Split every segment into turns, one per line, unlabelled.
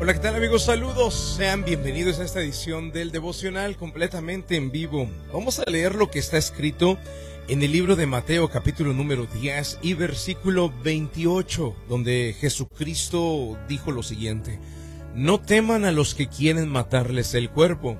Hola, ¿qué tal amigos? Saludos. Sean bienvenidos a esta edición del devocional completamente en vivo. Vamos a leer lo que está escrito en el libro de Mateo capítulo número 10 y versículo 28, donde Jesucristo dijo lo siguiente. No teman a los que quieren matarles el cuerpo.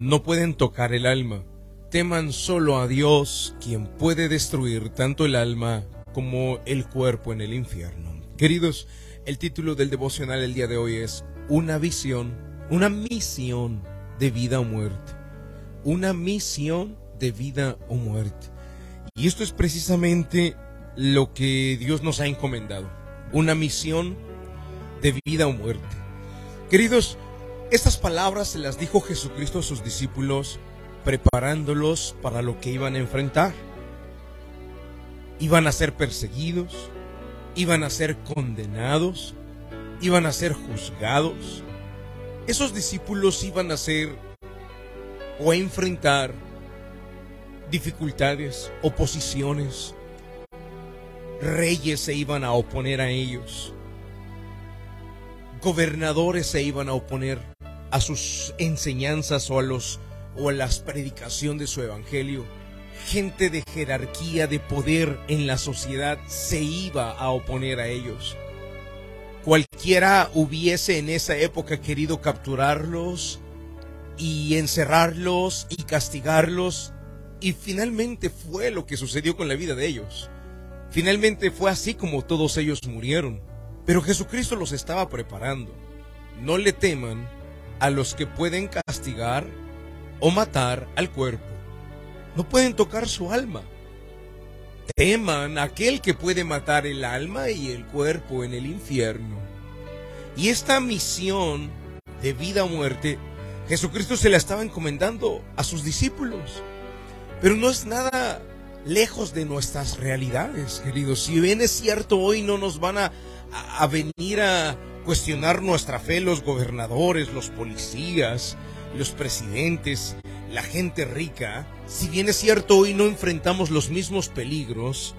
No pueden tocar el alma. Teman solo a Dios, quien puede destruir tanto el alma como el cuerpo en el infierno. Queridos, el título del devocional el día de hoy es Una visión, una misión de vida o muerte. Una misión de vida o muerte. Y esto es precisamente lo que Dios nos ha encomendado. Una misión de vida o muerte. Queridos, estas palabras se las dijo Jesucristo a sus discípulos preparándolos para lo que iban a enfrentar. Iban a ser perseguidos, iban a ser condenados, iban a ser juzgados. Esos discípulos iban a ser o a enfrentar dificultades, oposiciones. Reyes se iban a oponer a ellos. Gobernadores se iban a oponer a sus enseñanzas o a los o a las predicación de su evangelio gente de jerarquía, de poder en la sociedad se iba a oponer a ellos. Cualquiera hubiese en esa época querido capturarlos y encerrarlos y castigarlos. Y finalmente fue lo que sucedió con la vida de ellos. Finalmente fue así como todos ellos murieron. Pero Jesucristo los estaba preparando. No le teman a los que pueden castigar o matar al cuerpo no pueden tocar su alma. Teman aquel que puede matar el alma y el cuerpo en el infierno. Y esta misión de vida o muerte, Jesucristo se la estaba encomendando a sus discípulos. Pero no es nada lejos de nuestras realidades, queridos. Si bien es cierto, hoy no nos van a, a venir a cuestionar nuestra fe los gobernadores, los policías, los presidentes, la gente rica, si bien es cierto hoy no enfrentamos los mismos peligros,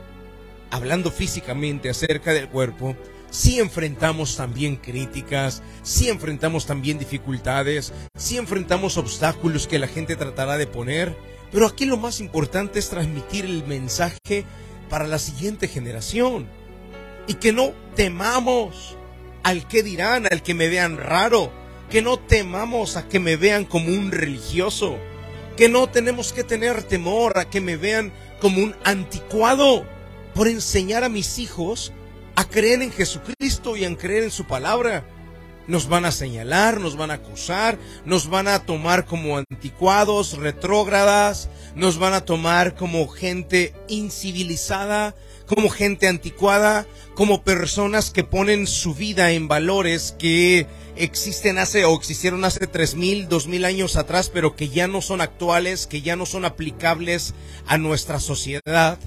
hablando físicamente acerca del cuerpo, sí enfrentamos también críticas, sí enfrentamos también dificultades, sí enfrentamos obstáculos que la gente tratará de poner, pero aquí lo más importante es transmitir el mensaje para la siguiente generación. Y que no temamos al que dirán, al que me vean raro, que no temamos a que me vean como un religioso, que no tenemos que tener temor a que me vean como un anticuado por enseñar a mis hijos a creer en Jesucristo y a creer en su palabra. Nos van a señalar, nos van a acusar, nos van a tomar como anticuados, retrógradas, nos van a tomar como gente incivilizada, como gente anticuada, como personas que ponen su vida en valores que existen hace o existieron hace tres mil, dos mil años atrás, pero que ya no son actuales, que ya no son aplicables a nuestra sociedad.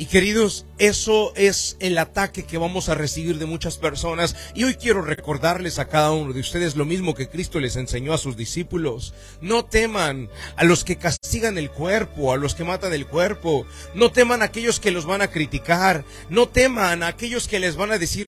Y queridos, eso es el ataque que vamos a recibir de muchas personas. Y hoy quiero recordarles a cada uno de ustedes lo mismo que Cristo les enseñó a sus discípulos. No teman a los que castigan el cuerpo, a los que matan el cuerpo. No teman a aquellos que los van a criticar. No teman a aquellos que les van a decir,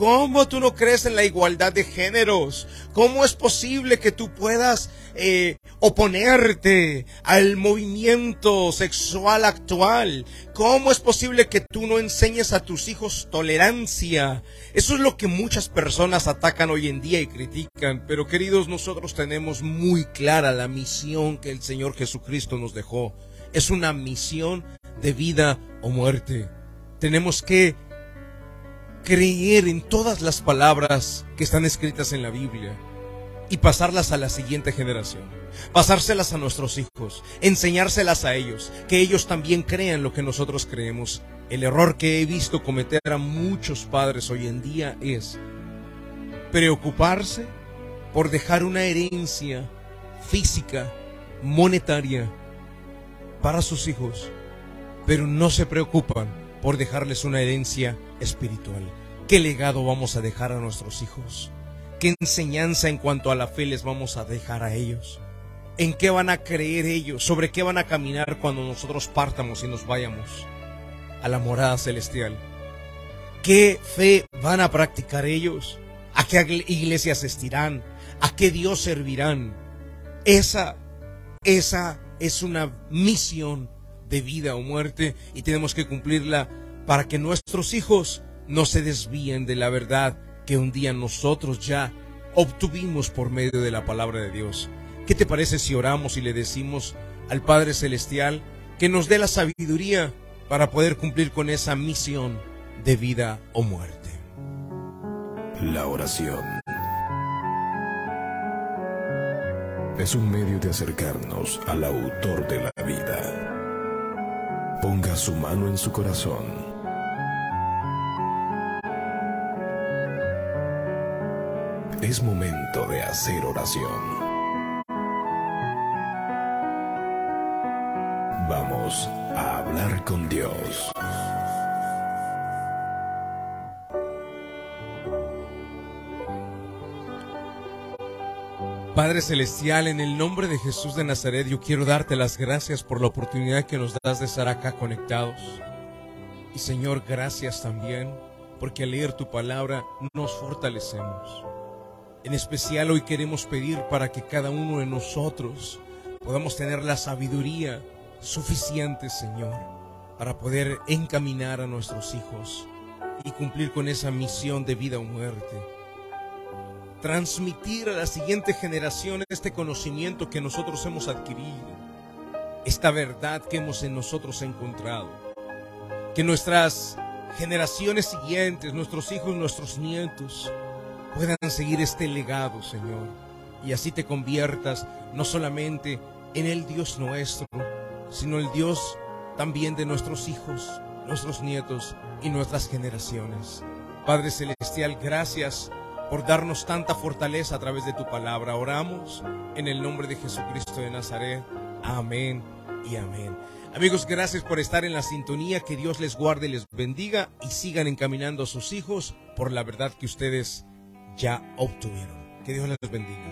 ¿Cómo tú no crees en la igualdad de géneros? ¿Cómo es posible que tú puedas eh, oponerte al movimiento sexual actual? ¿Cómo es posible que tú no enseñes a tus hijos tolerancia? Eso es lo que muchas personas atacan hoy en día y critican. Pero queridos, nosotros tenemos muy clara la misión que el Señor Jesucristo nos dejó. Es una misión de vida o muerte. Tenemos que creer en todas las palabras que están escritas en la Biblia y pasarlas a la siguiente generación, pasárselas a nuestros hijos, enseñárselas a ellos, que ellos también crean lo que nosotros creemos. El error que he visto cometer a muchos padres hoy en día es preocuparse por dejar una herencia física, monetaria, para sus hijos, pero no se preocupan por dejarles una herencia espiritual. ¿Qué legado vamos a dejar a nuestros hijos? ¿Qué enseñanza en cuanto a la fe les vamos a dejar a ellos? ¿En qué van a creer ellos? ¿Sobre qué van a caminar cuando nosotros partamos y nos vayamos a la morada celestial? ¿Qué fe van a practicar ellos? a qué iglesia asistirán, a qué Dios servirán. Esa, esa es una misión de vida o muerte y tenemos que cumplirla para que nuestros hijos no se desvíen de la verdad que un día nosotros ya obtuvimos por medio de la palabra de Dios. ¿Qué te parece si oramos y le decimos al Padre Celestial que nos dé la sabiduría para poder cumplir con esa misión de vida o muerte?
La oración es un medio de acercarnos al autor de la vida. Ponga su mano en su corazón. Es momento de hacer oración. Vamos a hablar con Dios.
Padre Celestial, en el nombre de Jesús de Nazaret, yo quiero darte las gracias por la oportunidad que nos das de estar acá conectados. Y Señor, gracias también porque al leer tu palabra nos fortalecemos. En especial hoy queremos pedir para que cada uno de nosotros podamos tener la sabiduría suficiente, Señor, para poder encaminar a nuestros hijos y cumplir con esa misión de vida o muerte. Transmitir a la siguiente generación este conocimiento que nosotros hemos adquirido, esta verdad que hemos en nosotros encontrado. Que nuestras generaciones siguientes, nuestros hijos, nuestros nietos, puedan seguir este legado, Señor. Y así te conviertas no solamente en el Dios nuestro, sino el Dios también de nuestros hijos, nuestros nietos y nuestras generaciones. Padre Celestial, gracias por darnos tanta fortaleza a través de tu palabra. Oramos en el nombre de Jesucristo de Nazaret. Amén y amén. Amigos, gracias por estar en la sintonía. Que Dios les guarde les bendiga y sigan encaminando a sus hijos por la verdad que ustedes ya obtuvieron. Que Dios les bendiga.